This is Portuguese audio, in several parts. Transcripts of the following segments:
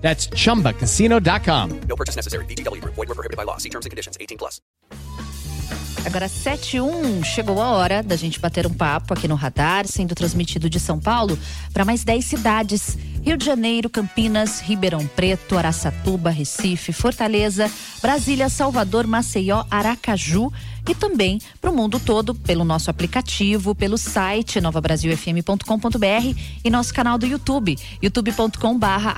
That's chumbacasino.com. No purchase necessary. VGW Group. Void were prohibited by law. See terms and conditions. 18 plus. Agora, 7 e 1, chegou a hora da gente bater um papo aqui no Radar, sendo transmitido de São Paulo para mais 10 cidades. Rio de Janeiro, Campinas, Ribeirão Preto, Araçatuba, Recife, Fortaleza, Brasília, Salvador, Maceió, Aracaju e também para o mundo todo pelo nosso aplicativo, pelo site novabrasilfm.com.br e nosso canal do YouTube, youtube.com barra.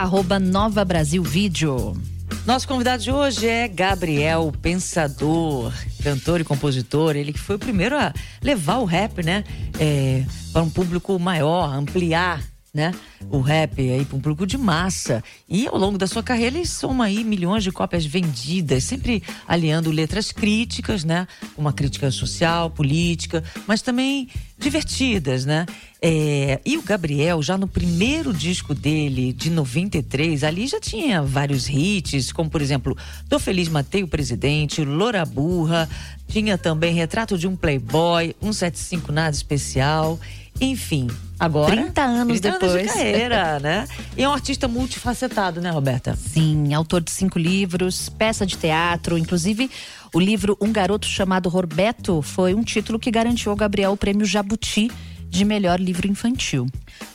Nosso convidado de hoje é Gabriel Pensador, cantor e compositor. Ele que foi o primeiro a levar o rap, né, é, para um público maior, ampliar né? O rap aí para um público de massa. E ao longo da sua carreira ele soma aí milhões de cópias vendidas, sempre aliando letras críticas, né? Uma crítica social, política, mas também divertidas, né? É, e o Gabriel, já no primeiro disco dele, de 93, ali já tinha vários hits, como por exemplo, Tô Feliz Matei o Presidente, Loura Burra, tinha também Retrato de um Playboy, 175 Nada Especial. Enfim, agora. 30 anos 30 depois. Anos de carreira, né? E é um artista multifacetado, né, Roberta? Sim, autor de cinco livros, peça de teatro, inclusive o livro Um Garoto Chamado Roberto foi um título que garantiu ao Gabriel o prêmio Jabuti de melhor livro infantil.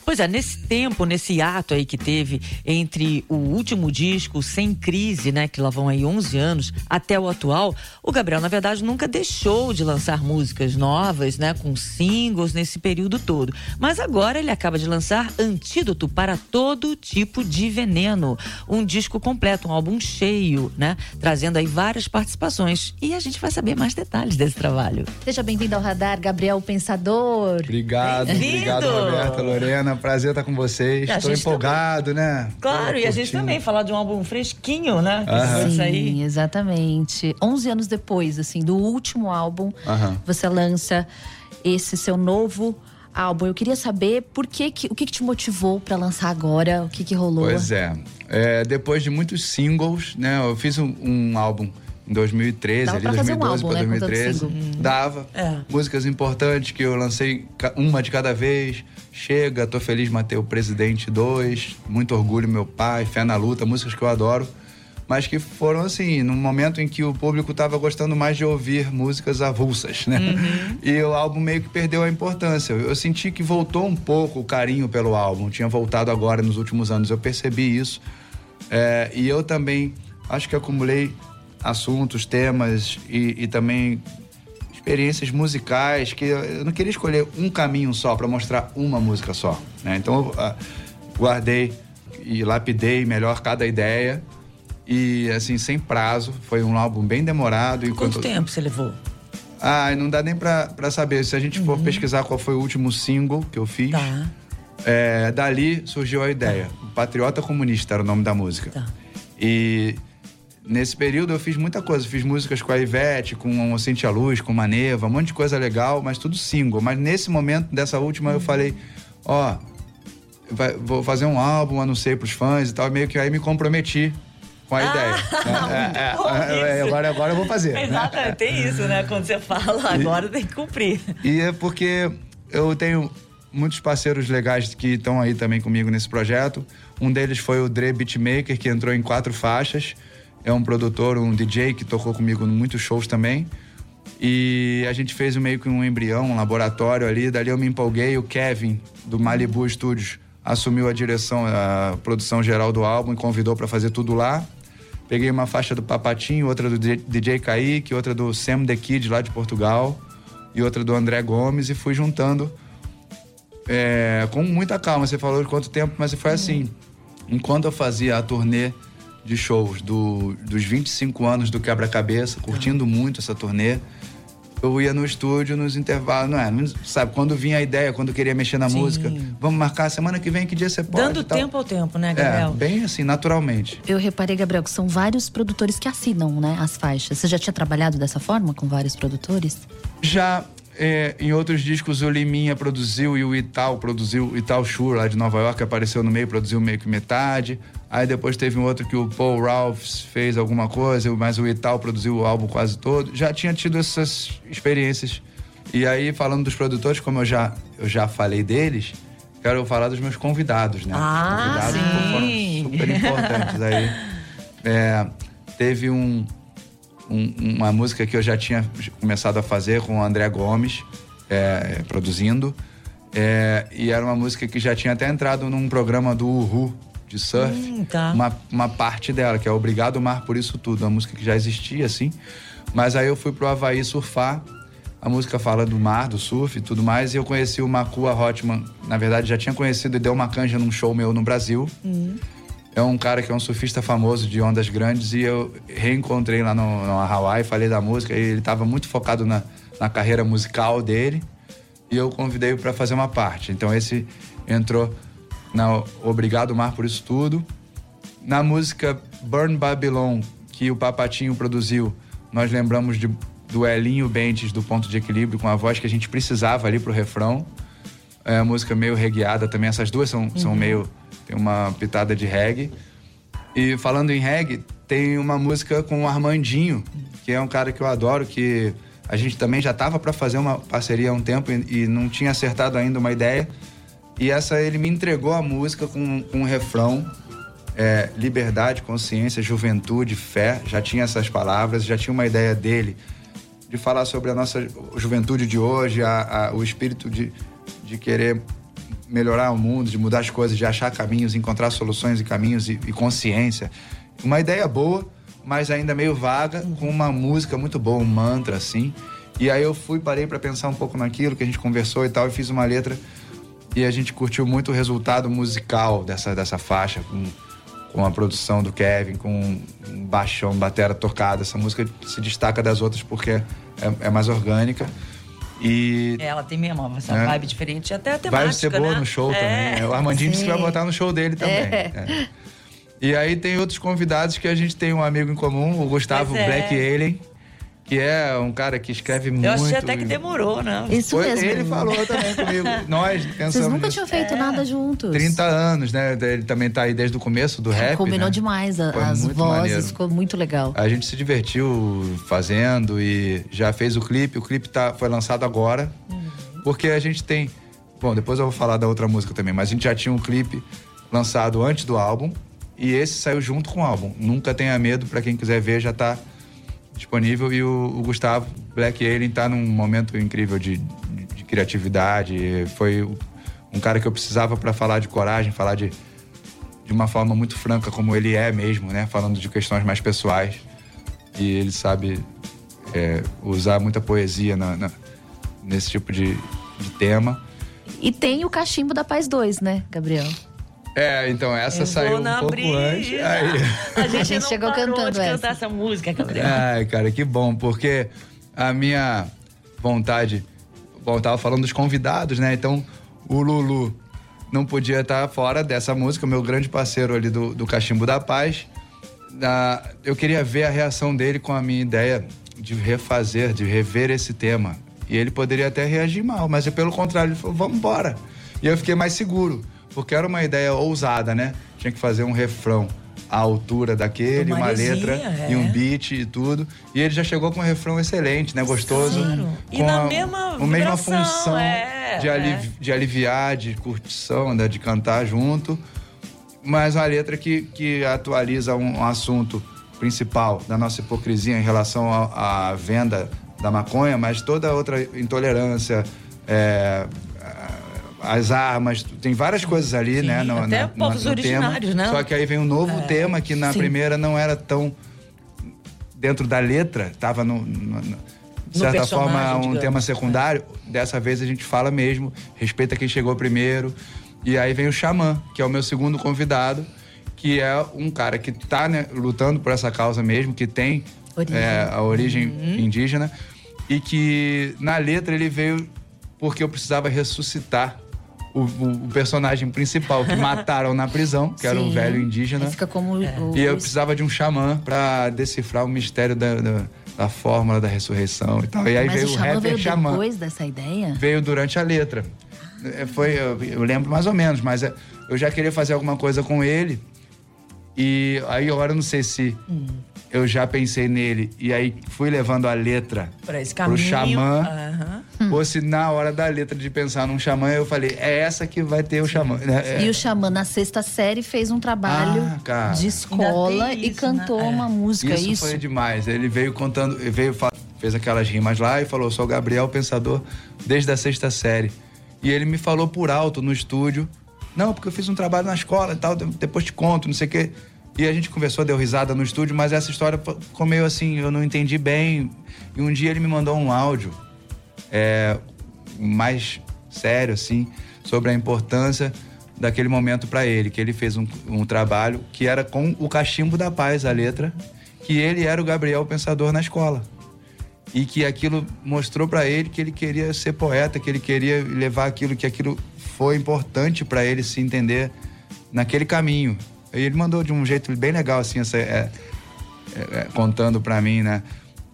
Pois é, nesse tempo, nesse ato aí que teve entre o último disco, Sem Crise, né, que lá vão aí 11 anos, até o atual, o Gabriel, na verdade, nunca deixou de lançar músicas novas, né, com singles nesse período todo. Mas agora ele acaba de lançar Antídoto para todo tipo de veneno, um disco completo, um álbum cheio, né, trazendo aí várias participações. E a gente vai saber mais detalhes desse trabalho. Seja bem-vindo ao Radar, Gabriel Pensador. Obrigado, obrigado, Roberta, Lorena. Prazer estar com vocês. Estou empolgado, também. né? Claro, e a gente também falar de um álbum fresquinho, né? Uhum. Sim, exatamente. 11 anos depois, assim, do último álbum, uhum. você lança esse seu novo álbum. Eu queria saber por que, que o que, que te motivou para lançar agora, o que, que rolou? Pois é. é. Depois de muitos singles, né? Eu fiz um, um álbum em 2013, Dava ali pra 2012 um para álbum, 2013. Né, Dava. É. Músicas importantes que eu lancei uma de cada vez. Chega, tô feliz, matei o Presidente 2. Muito orgulho, meu pai, Fé na Luta, músicas que eu adoro. Mas que foram assim, num momento em que o público estava gostando mais de ouvir músicas avulsas, né? Uhum. E o álbum meio que perdeu a importância. Eu senti que voltou um pouco o carinho pelo álbum. Tinha voltado agora nos últimos anos. Eu percebi isso. É, e eu também acho que acumulei assuntos, temas e, e também experiências musicais que eu não queria escolher um caminho só para mostrar uma música só. Né? Então eu uh, guardei e lapidei melhor cada ideia e assim sem prazo. Foi um álbum bem demorado. Quanto enquanto... tempo você levou? Ah, não dá nem pra, pra saber. Se a gente for uhum. pesquisar qual foi o último single que eu fiz, tá. é, dali surgiu a ideia. Tá. Patriota Comunista era o nome da música. Tá. E Nesse período eu fiz muita coisa. Fiz músicas com a Ivete, com o Cintia Luz, com Maneva, um monte de coisa legal, mas tudo single. Mas nesse momento, dessa última, eu falei: ó, oh, vou fazer um álbum, anunciei pros fãs e tal. Meio que aí me comprometi com a ah, ideia. Né? É, é, é, agora, agora eu vou fazer. Exato, né? tem isso, né? Quando você fala, agora e, tem que cumprir. E é porque eu tenho muitos parceiros legais que estão aí também comigo nesse projeto. Um deles foi o Dre Beatmaker, que entrou em quatro faixas é um produtor, um DJ que tocou comigo em muitos shows também. E a gente fez meio que um embrião, um laboratório ali. Dali eu me empolguei. O Kevin, do Malibu Studios, assumiu a direção, a produção geral do álbum e convidou para fazer tudo lá. Peguei uma faixa do Papatinho, outra do DJ Kaique, outra do Sam The Kid, lá de Portugal, e outra do André Gomes, e fui juntando é, com muita calma. Você falou de quanto tempo, mas foi assim. Enquanto eu fazia a turnê de shows do, dos 25 anos do Quebra-Cabeça, curtindo muito essa turnê. eu ia no estúdio nos intervalos, não é? Sabe, quando vinha a ideia, quando eu queria mexer na Sim. música, vamos marcar semana que vem, que dia você pode? Dando tal. tempo ao tempo, né, É, Gabriel? bem assim, naturalmente. Eu reparei, Gabriel, que são vários produtores que assinam, né, as faixas. Você já tinha trabalhado dessa forma com vários produtores? Já é, em outros discos o Liminha produziu e o Ital produziu, o Ital Shure lá de Nova York apareceu no meio, produziu meio que metade. Aí depois teve um outro que o Paul Ralphs fez alguma coisa, mas o Ital produziu o álbum quase todo. Já tinha tido essas experiências. E aí, falando dos produtores, como eu já, eu já falei deles, quero falar dos meus convidados, né? Ah, Os convidados sim. foram super importantes aí. É, teve um, um- uma música que eu já tinha começado a fazer com o André Gomes, é, produzindo. É, e era uma música que já tinha até entrado num programa do Uhu, de surf. Hum, tá. uma, uma parte dela, que é Obrigado Mar por Isso Tudo. Uma música que já existia, assim. Mas aí eu fui pro Havaí surfar. A música fala do mar, do surf e tudo mais. E eu conheci o Makua Hotman. Na verdade, já tinha conhecido e deu uma canja num show meu no Brasil. É um cara que é um surfista famoso de ondas grandes e eu reencontrei lá no, no Hawaii, falei da música e ele estava muito focado na, na carreira musical dele e eu convidei para fazer uma parte. Então esse entrou na Obrigado Mar por isso tudo. Na música Burn Babylon, que o Papatinho produziu, nós lembramos de, do Elinho Bentes do Ponto de Equilíbrio com a voz que a gente precisava ali pro refrão. É a música meio regueada também. Essas duas são, são meio. Tem uma pitada de reggae. E falando em reggae, tem uma música com o Armandinho, que é um cara que eu adoro, que a gente também já tava para fazer uma parceria há um tempo e, e não tinha acertado ainda uma ideia. E essa ele me entregou a música com, com um refrão. é, liberdade, consciência, juventude, fé. Já tinha essas palavras, já tinha uma ideia dele de falar sobre a nossa juventude de hoje, a- a- o espírito de, de querer melhorar o mundo, de mudar as coisas, de achar caminhos, encontrar soluções e caminhos e, e consciência. Uma ideia boa, mas ainda meio vaga, com uma música muito boa, um mantra assim. E aí eu fui, parei para pensar um pouco naquilo que a gente conversou e tal, e fiz uma letra e a gente curtiu muito o resultado musical dessa, dessa faixa, com, com a produção do Kevin, com um baixão, batera tocada. Essa música se destaca das outras porque é, é mais orgânica. E É, Ela tem mesmo essa É. vibe diferente, até a temática, vai ser boa né? no show É. também. O Armandinho disse que vai botar no show dele também. É. É. E aí tem outros convidados que a gente tem um amigo em comum, o Gustavo é. Black Alien, que é um cara que escreve muito. Eu achei até que demorou, né? Isso Foi- mesmo. Ele falou também comigo. Nós pensamos Vocês nunca tinham feito nada juntos. 30 anos, né? Ele também tá aí desde o começo do rap. Combinou né? demais a- as vozes, maneiro. ficou muito legal. A gente se divertiu fazendo e já fez o clipe. O clipe tá, foi lançado agora. Porque a gente tem. Bom, depois eu vou falar da outra música também, mas a gente já tinha um clipe lançado antes do álbum. E esse saiu junto com o álbum. Nunca tenha medo, pra quem quiser ver, já tá disponível. E o, o Gustavo Black Alien tá num momento incrível de, de- de criatividade. Foi um cara que eu precisava pra falar de coragem, falar de, de uma forma muito franca, como ele é mesmo, né? Falando de questões mais pessoais. E ele sabe é, usar muita poesia na- na- nesse tipo de, de tema. E tem o cachimbo da Paz 2, né, Gabriel? É, então essa Eu saiu um pouco brisa. antes. Aí. A gente, gente não chegou parou cantando de essa. cantar essa música, Gabriel. Ai, cara, que bom, porque a minha vontade. Bom, eu tava falando dos convidados, né? Então, o Lulu não podia estar fora dessa música, meu grande parceiro ali do, do Cachimbo da Paz. Ah, eu queria ver a reação dele com a minha ideia de refazer, de rever esse tema. E ele poderia até reagir mal, mas pelo contrário, ele falou: vamos embora. E eu fiquei mais seguro, porque era uma ideia ousada, né? Tinha que fazer um refrão à altura daquele, Uma uma letra é. e um beat e tudo. E ele já chegou com um refrão excelente, né? Gostoso. Claro. E com na a, mesma a mesma função é, de, alivi- de aliviar, de curtição, né? de cantar junto. Mas uma letra que, que atualiza um, assunto principal da nossa hipocrisia em relação à à venda da maconha, mas toda outra intolerância, é, as armas, tem várias coisas ali, Sim, né? no- até na- povos no tema. originários, né? Só que aí vem um novo tema que na sim. primeira não era tão dentro da letra, estava no, no- no- de certa forma um digamos. tema secundário. Dessa vez a gente fala mesmo, respeita quem chegou primeiro. E aí vem o Xamã, que é o meu segundo convidado, que é um cara que está lutando por essa causa mesmo, que tem Origem. é, a origem Uhum. indígena. e que na letra ele veio porque eu precisava ressuscitar o, o- personagem principal que mataram na prisão, que era um Sim. velho indígena. Fica como o, E eu precisava de um xamã pra decifrar o mistério da, da, da fórmula da ressurreição e tal. E aí Mas veio o o Xamã rapper veio xamã. depois dessa ideia? Veio durante a letra. É, Foi, eu, eu lembro mais ou menos, mas é, eu já queria fazer alguma coisa com ele. E aí agora eu não sei se Hum. Eu já pensei nele e aí fui levando a letra Pra esse pro caminho. xamã. Aham. Ou se na hora da letra de pensar num xamã, eu falei, é essa que vai ter o xamã. É, E o Xamã, na sexta série, fez um trabalho Ah, de escola tem e isso, cantou né? É. uma música, Isso, isso? foi demais. Ele veio contando, ele veio fez aquelas rimas lá e falou: "Sou Gabriel Pensador desde a sexta série". E ele me falou por alto no estúdio: "Não, porque eu fiz um trabalho na escola e tal, de- depois te conto, não sei o quê". E a gente conversou, deu risada no estúdio, mas essa história ficou meio assim, eu não entendi bem. E um dia ele me mandou um áudio é, mais sério, assim, sobre a importância daquele momento para ele, que ele fez um, um trabalho que era com o Cachimbo da Paz, a letra, que ele era o Gabriel Pensador na escola. E que aquilo mostrou para ele que ele queria ser poeta, que ele queria levar aquilo, que aquilo foi importante para ele se entender naquele caminho. E ele mandou de um jeito bem legal, assim, essa, é, é, é, contando para mim, né?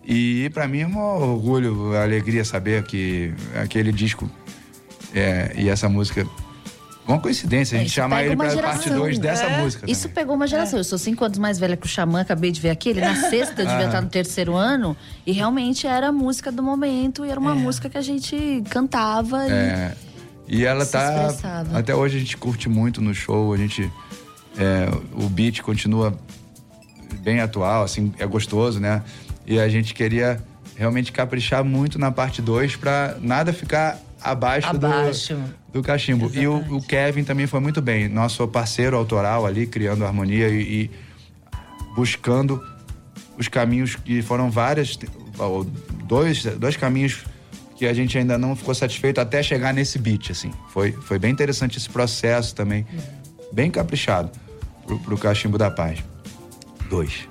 E para mim é um orgulho, alegria saber que aquele disco é, e essa música. Uma coincidência, a gente É, Isso chamar ele pra parte geração. 2 dessa É. música. Isso também. pegou uma geração. Eu sou cinco anos mais velha que o Xamã, acabei de ver aqui. Ele na sexta eu Ah. devia estar no terceiro ano. E realmente era a música do momento. E era uma música que a gente cantava. e- É, e ela tá. expressava. Até hoje a gente curte muito no show, a gente. É, o beat continua bem atual, assim, é gostoso, né? E a gente queria realmente caprichar muito na parte 2 pra nada ficar abaixo, Abaixo. Do, do cachimbo. E o, o Kevin também foi muito bem, nosso parceiro autoral ali, criando harmonia e, e buscando os caminhos que foram várias, dois, dois caminhos que a gente ainda não ficou satisfeito até chegar nesse beat, assim. Foi, foi bem interessante esse processo também, bem caprichado pro, pro Cachimbo da Paz. Dois.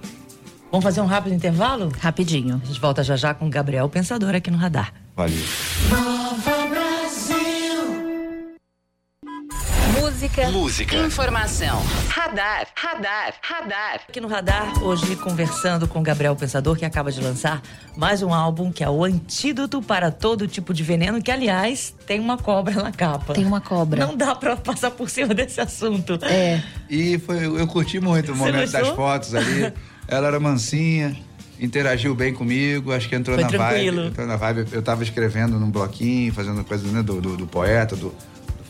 Vamos fazer um rápido intervalo? Rapidinho. A gente volta já já com o Gabriel Pensador aqui no Radar. Valeu. Música. Música. Informação. Radar. Radar. Radar. Aqui no Radar, hoje conversando com o Gabriel Pensador, que acaba de lançar mais um álbum que é o Antídoto para Todo Tipo de Veneno, que, aliás, tem uma cobra na capa. Tem uma cobra. Não dá pra passar por cima desse assunto. É. E foi, eu curti muito o Você momento das fotos ali. Ela era mansinha, interagiu bem comigo, acho que entrou Foi na tranquilo. vibe. Entrou na vibe. Eu tava escrevendo num bloquinho, fazendo coisas né, do, do, do poeta, do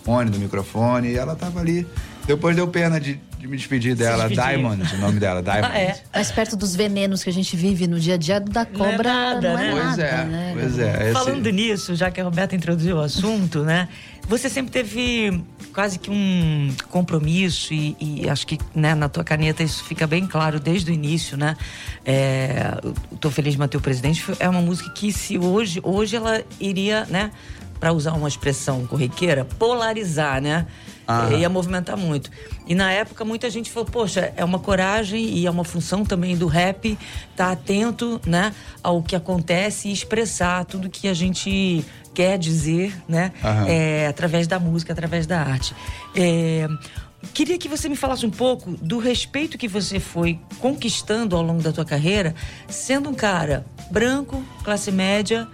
fone, do microfone, e ela tava ali. Depois deu pena de, de me despedir dela. despedir. Diamond, o nome dela, Diamond. Ah, é? Mais perto dos venenos que a gente vive no dia a dia, da Não é cobra nada, não é né? Pois nada, é, né? pois é. Esse- Falando nisso, já que a Roberta introduziu o assunto, né? Você sempre teve quase que um compromisso e, e acho que né, na tua caneta isso fica bem claro desde o início, né? É, o Tô Feliz de Mateu Presidente foi- é uma música que se hoje, hoje ela iria, né? Para usar uma expressão corriqueira, polarizar, né? Aham. Ia movimentar muito. E na época muita gente falou, poxa, é uma coragem e é uma função também do rap estar atento, né, ao que acontece e expressar tudo que a gente quer dizer, né, é, através da música, através da arte. É, queria que você me falasse um pouco do respeito que você foi conquistando ao longo da tua carreira, sendo um cara branco, classe média,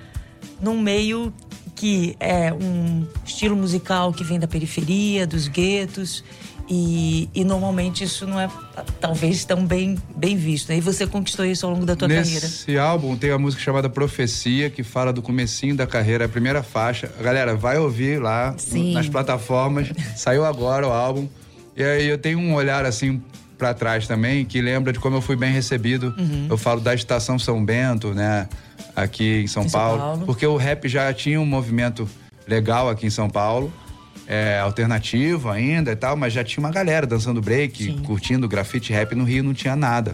num meio que é um estilo musical que vem da periferia, dos guetos, e, e normalmente isso não é talvez tão bem, bem visto. né? E você conquistou isso ao longo da tua carreira. Nesse álbum tem a música chamada Profecia, que fala do comecinho da carreira, a primeira faixa. Galera, vai ouvir lá Sim. nas plataformas. Saiu agora o álbum. E aí eu tenho um olhar assim pra trás também, que lembra de como eu fui bem recebido. Uhum. Eu falo da Estação São Bento, né? Aqui em São, Em São Paulo, Paulo. Porque o rap já tinha um movimento legal aqui em São Paulo. É, alternativo ainda e tal, mas já tinha uma galera dançando break, Sim. curtindo grafite rap no Rio, não tinha nada.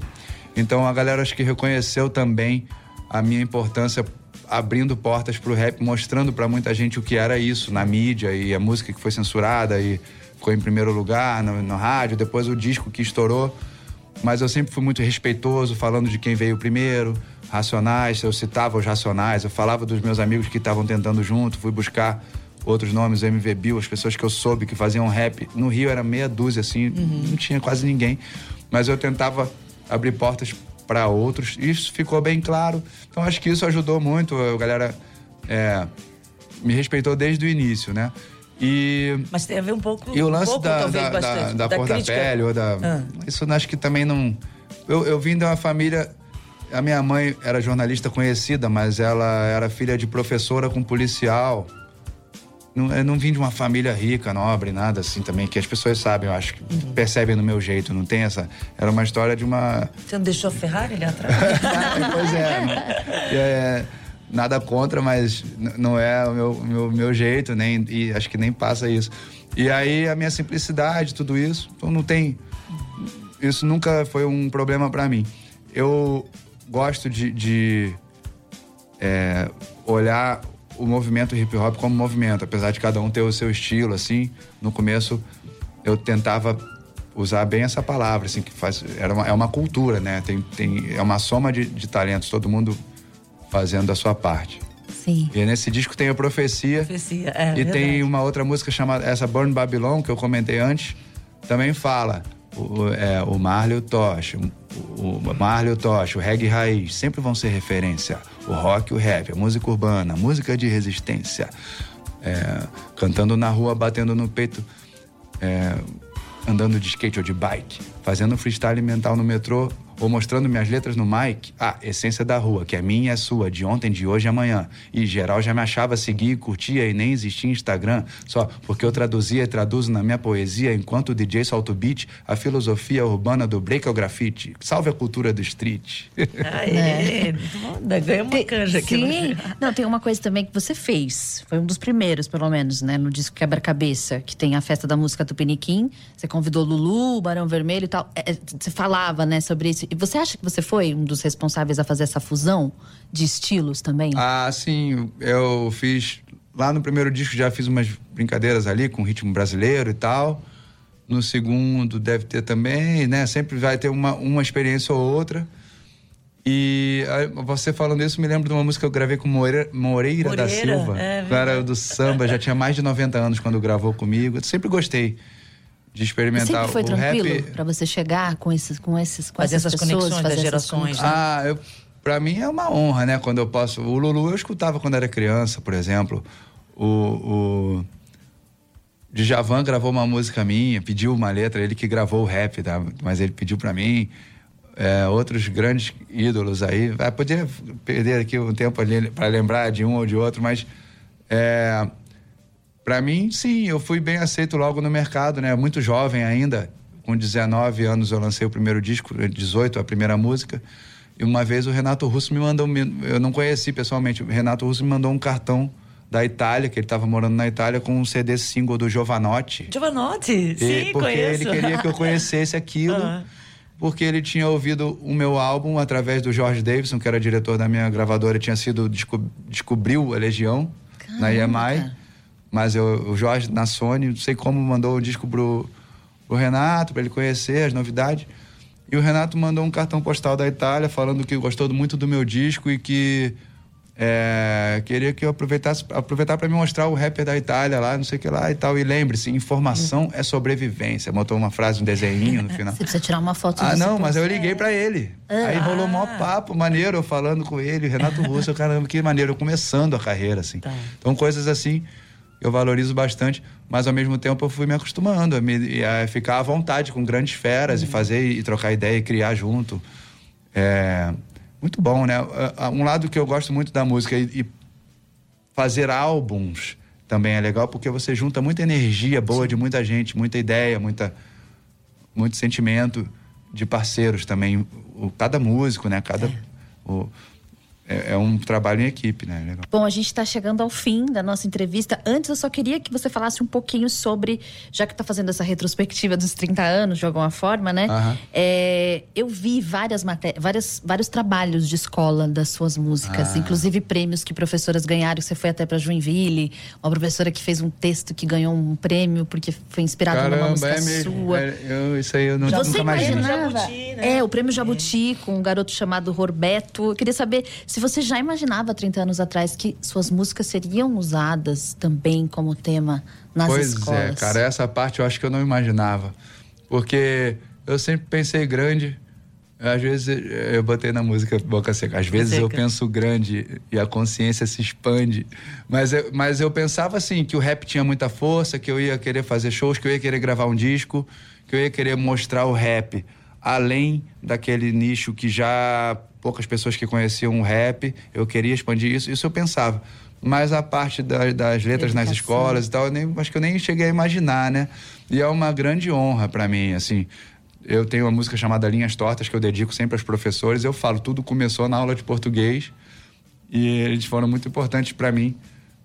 Então a galera acho que reconheceu também a minha importância abrindo portas pro rap, mostrando pra muita gente o que era isso na mídia e a música que foi censurada e ficou em primeiro lugar no, no rádio, depois o disco que estourou. Mas eu sempre fui muito respeitoso, falando de quem veio primeiro, Racionais, eu citava os Racionais, eu falava dos meus amigos que estavam tentando junto, fui buscar outros nomes, o MV Bill, as pessoas que eu soube que faziam rap. No Rio era meia dúzia, assim, não tinha quase ninguém. Mas eu tentava abrir portas para outros. Isso ficou bem claro. Então acho que isso ajudou muito. A galera é, me respeitou desde o início, né? E Mas tem a ver um pouco. e o lance pouco, da, talvez, da, da, bastante, da cor crítica. da pele ou da. Ah. Isso acho que também não. Eu, eu vim de uma família. A minha mãe era jornalista conhecida, mas ela era filha de professora com policial. Não, eu não vim de uma família rica, nobre, nada assim também, que as pessoas sabem, eu acho, que Uhum. percebem no meu jeito, não tem essa. Era uma história de uma. Você não deixou a Ferrari ali atrás? pois é, não- é, Nada contra, mas não é o meu, meu, meu jeito, nem, e acho que nem passa isso. E aí a minha simplicidade, tudo isso, então não tem. Isso nunca foi um problema pra mim. Eu gosto de, de, é, olhar o movimento hip hop como movimento, apesar de cada um ter o seu estilo, assim. No começo eu tentava usar bem essa palavra, assim, que faz, era uma, é uma cultura, né? Tem, tem, é uma soma de, de talentos, todo mundo fazendo a sua parte. Sim. E nesse disco tem a Profecia. Profecia, é E verdade. tem uma outra música chamada essa Burn Babylon, que eu comentei antes, também fala. O, é, o Marley o Tosh, o, o Marley o Tosh, o reggae raiz, sempre vão ser referência. O rock e o rap, a música urbana, a música de resistência. É, cantando na rua, batendo no peito, é, andando de skate ou de bike, fazendo freestyle mental no metrô ou mostrando minhas letras no mic. Ah, essência da rua, que é minha e é sua, de ontem, de hoje e amanhã. E geral já me achava seguir, curtia e nem existia Instagram, só porque eu traduzia e traduzo na minha poesia, enquanto o DJ solta o beat, a filosofia urbana do break ao grafite. Salve a cultura do street. Aê, muito bom. Ainda ganha uma canja aqui. É. Sim. né? Não, tem uma coisa também que você fez. Foi um dos primeiros, pelo menos, né? No disco Quebra-Cabeça, que tem a festa da música do Piniquim. Você convidou Lulu, Barão Vermelho e tal. É, é, você falava, né, sobre isso. E você acha que você foi um dos responsáveis a fazer essa fusão de estilos também? Ah, sim, eu fiz. Lá no primeiro disco já fiz umas brincadeiras ali com ritmo brasileiro e tal. No segundo deve ter também, né? Sempre vai ter uma, uma experiência ou outra. E ah, você falando isso, me lembro de uma música que eu gravei com Moreira, Moreira, da Moreira, Silva. é O cara do samba, já tinha mais de 90 anos quando gravou comigo. Eu sempre gostei de experimentar Sempre foi o tranquilo rap. pra você chegar com esses, com esses, com Fazer essas, essas pessoas, conexões fazer das essas gerações, conexões? Ah, eu, pra mim é uma honra, né? Quando eu posso. O Lulu eu escutava quando era criança, por exemplo. O. o Djavan gravou uma música minha, pediu uma letra, ele que gravou o rap, tá? mas ele pediu pra mim. É, outros grandes ídolos aí. Vai poder perder aqui um tempo ali para lembrar de um ou de outro, mas. É, Pra mim, sim, eu fui bem aceito logo no mercado, né? Muito jovem ainda. Com 19 anos eu lancei o primeiro disco, 18 a primeira música. E uma vez o Renato Russo me mandou, eu não conheci pessoalmente, o Renato Russo me mandou um cartão da Itália, que ele estava morando na Itália, com um CD single do Giovanotti. Giovanotti, sim, E- porque conheço. ele queria que eu conhecesse aquilo, Ah. porque ele tinha ouvido o meu álbum através do George Davidson, que era diretor da minha gravadora, tinha sido desco- descobriu a Legião na EMI, mas eu, o Jorge na Sony, não sei como mandou o disco pro, pro Renato para ele conhecer as novidades. E o Renato mandou um cartão postal da Itália falando que gostou muito do meu disco e que é, queria que eu aproveitasse aproveitar para me mostrar o rapper da Itália lá, não sei o que lá e tal. E lembre-se, informação é sobrevivência. Botou uma frase, um desenhinho no final. Você precisa tirar uma foto Ah, não, mas eu liguei pra ele. Aí rolou mó papo, maneiro, eu falando com ele, Renato Russo, caramba, que maneiro, eu começando a carreira, assim. Então, coisas assim eu valorizo bastante, mas ao mesmo tempo eu fui me acostumando a, me, a ficar à vontade com grandes feras e fazer e trocar ideia e criar junto. É muito bom, né? Um lado que eu gosto muito da música e, e fazer álbuns também é legal porque você junta muita energia boa de muita gente, muita ideia, muita muito sentimento de parceiros também. O, cada músico, né? Cada, o- é, é um trabalho em equipe, né? Legal. Bom, a gente está chegando ao fim da nossa entrevista. Antes, eu só queria que você falasse um pouquinho sobre, já que está fazendo essa retrospectiva dos 30 anos, de alguma forma, né? Aham. É, eu vi várias matérias, várias, vários trabalhos de escola das suas músicas, Ah. inclusive prêmios que professoras ganharam. Você foi até para Joinville, uma professora que fez um texto que ganhou um prêmio porque foi inspirado numa música é mesmo. sua. É, eu- isso aí eu não, Você nunca imaginava? Jabuti, né? É, o prêmio Jabuti com um garoto chamado Roberto. Eu queria saber se você já imaginava 30 anos atrás que suas músicas seriam usadas também como tema nas pois escolas. é, cara, essa parte eu acho que eu não imaginava. Porque eu sempre pensei grande. Às vezes eu botei na música Boca Seca. Às vezes eu penso grande e a consciência se expande. Mas eu, mas eu pensava assim, que o rap tinha muita força, que eu ia querer fazer shows, que eu ia querer gravar um disco, que eu ia querer mostrar o rap além daquele nicho que já poucas pessoas que conheciam o rap, eu queria expandir isso, isso eu pensava. Mas a parte da- das letras nas Educação. escolas e tal, eu nem, acho que eu nem cheguei a imaginar, né? E é uma grande honra para mim, assim. Eu tenho uma música chamada Linhas Tortas que eu dedico sempre aos professores. Eu falo, tudo começou na aula de português e eles foram muito importantes para mim,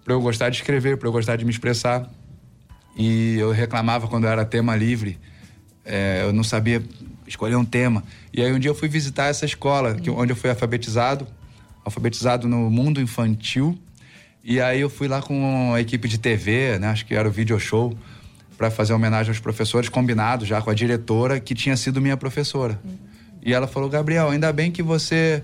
para eu gostar de escrever, para eu gostar de me expressar. E eu reclamava quando era tema livre, é, eu não sabia escolher um tema. E aí um dia eu fui visitar essa escola, que, onde eu fui alfabetizado, alfabetizado no mundo infantil. E aí eu fui lá com a equipe de TV, né, acho que era o video show, para fazer homenagem aos professores, combinado já com a diretora, que tinha sido minha professora. E ela falou, Gabriel, ainda bem que você...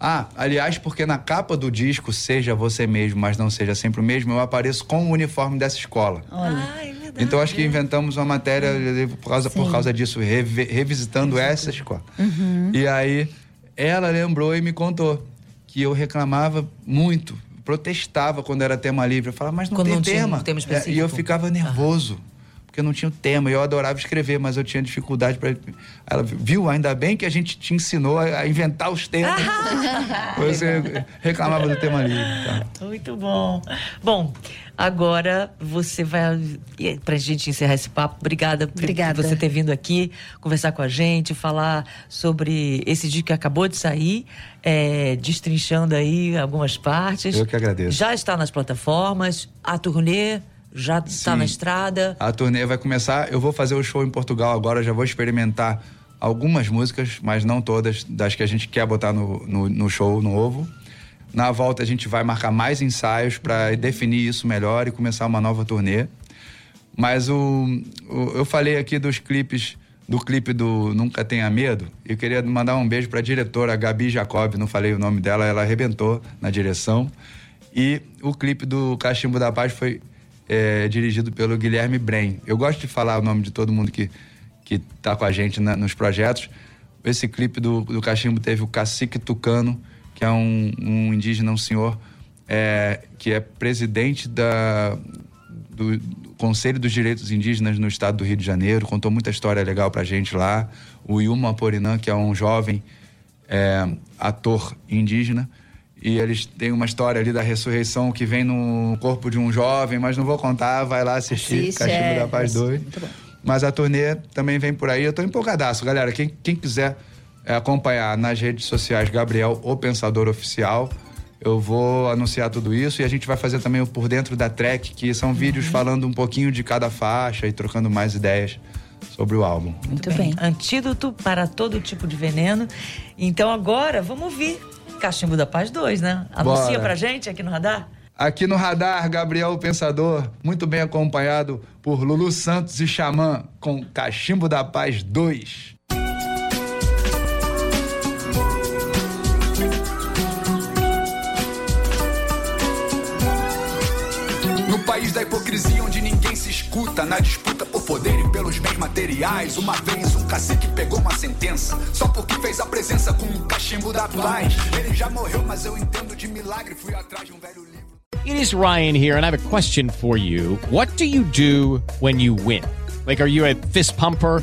Ah, aliás, porque na capa do disco, seja você mesmo, mas não seja sempre o mesmo, eu apareço com o uniforme dessa escola. Ah, é verdade. Então acho que inventamos uma matéria por causa, por causa disso, revi- revisitando essa escola. E aí ela lembrou e me contou que eu reclamava muito, protestava quando era tema livre. Eu falava, mas não Quando tem não tinha tema. um tema É, e eu específico. ficava nervoso. Porque não tinha o tema, eu adorava escrever, mas eu tinha dificuldade para. Ela viu, ainda bem que a gente te ensinou a a inventar os temas. Você reclamava do tema livre. Tá? Muito bom. Bom, agora você vai. e Pra gente encerrar esse papo, obrigada por Obrigada. você ter vindo aqui conversar com a gente, falar sobre esse disco que acabou de sair, é, destrinchando aí algumas partes. Eu que agradeço. Já está nas plataformas, a turnê já está na estrada. A turnê vai começar. Eu vou fazer o show em Portugal agora, já vou experimentar algumas músicas, mas não todas das que a gente quer botar no, no, no show novo. Na volta a gente vai marcar mais ensaios para definir isso melhor e começar uma nova turnê. Mas o, o- eu falei aqui dos clipes, do clipe do Nunca Tenha Medo. Eu queria mandar um beijo para a diretora Gabi Jacob, não falei o nome dela, ela arrebentou na direção. E o clipe do Cachimbo da Paz foi é, dirigido pelo Guilherme Brem. Eu gosto de falar o nome de todo mundo que, que tá com a gente na- nos projetos. Esse clipe do, do Cachimbo teve o Cacique Tucano, que é um, um indígena, um senhor, é, que é presidente da, do Conselho dos Direitos Indígenas no estado do Rio de Janeiro, contou muita história legal pra gente lá. O Yuma Aporinã, que é um jovem é, ator indígena, e eles têm uma história ali da ressurreição que vem no corpo de um jovem, mas não vou contar, vai lá assistir Assiste, Cachimbo é, da Paz 2. muito bom. Mas a turnê também vem por aí. Eu tô empolgadaço, galera. Quem, quem quiser é, acompanhar nas redes sociais Gabriel, o Pensador Oficial, eu vou anunciar tudo isso e a gente vai fazer também o Por Dentro da Track, que são vídeos falando um pouquinho de cada faixa e trocando mais ideias sobre o álbum. Muito bem. Antídoto para todo tipo de veneno. Então agora vamos ouvir Cachimbo da Paz 2, né? Anuncia Bora. pra gente aqui no radar. Aqui no Radar, Gabriel Pensador, muito bem acompanhado por Lulu Santos e Xamã, com Cachimbo da Paz 2. No país da hipocrisia onde ninguém se escuta Na disputa por poder e pelos bens materiais Uma vez um cacique pegou uma sentença Só porque fez a presença com um cachimbo da paz Ele já morreu, mas eu entendo de milagre Fui atrás de um velho livro It is Ryan here, and I have a question for you. What do you do when you win? Like, are you a fist pumper?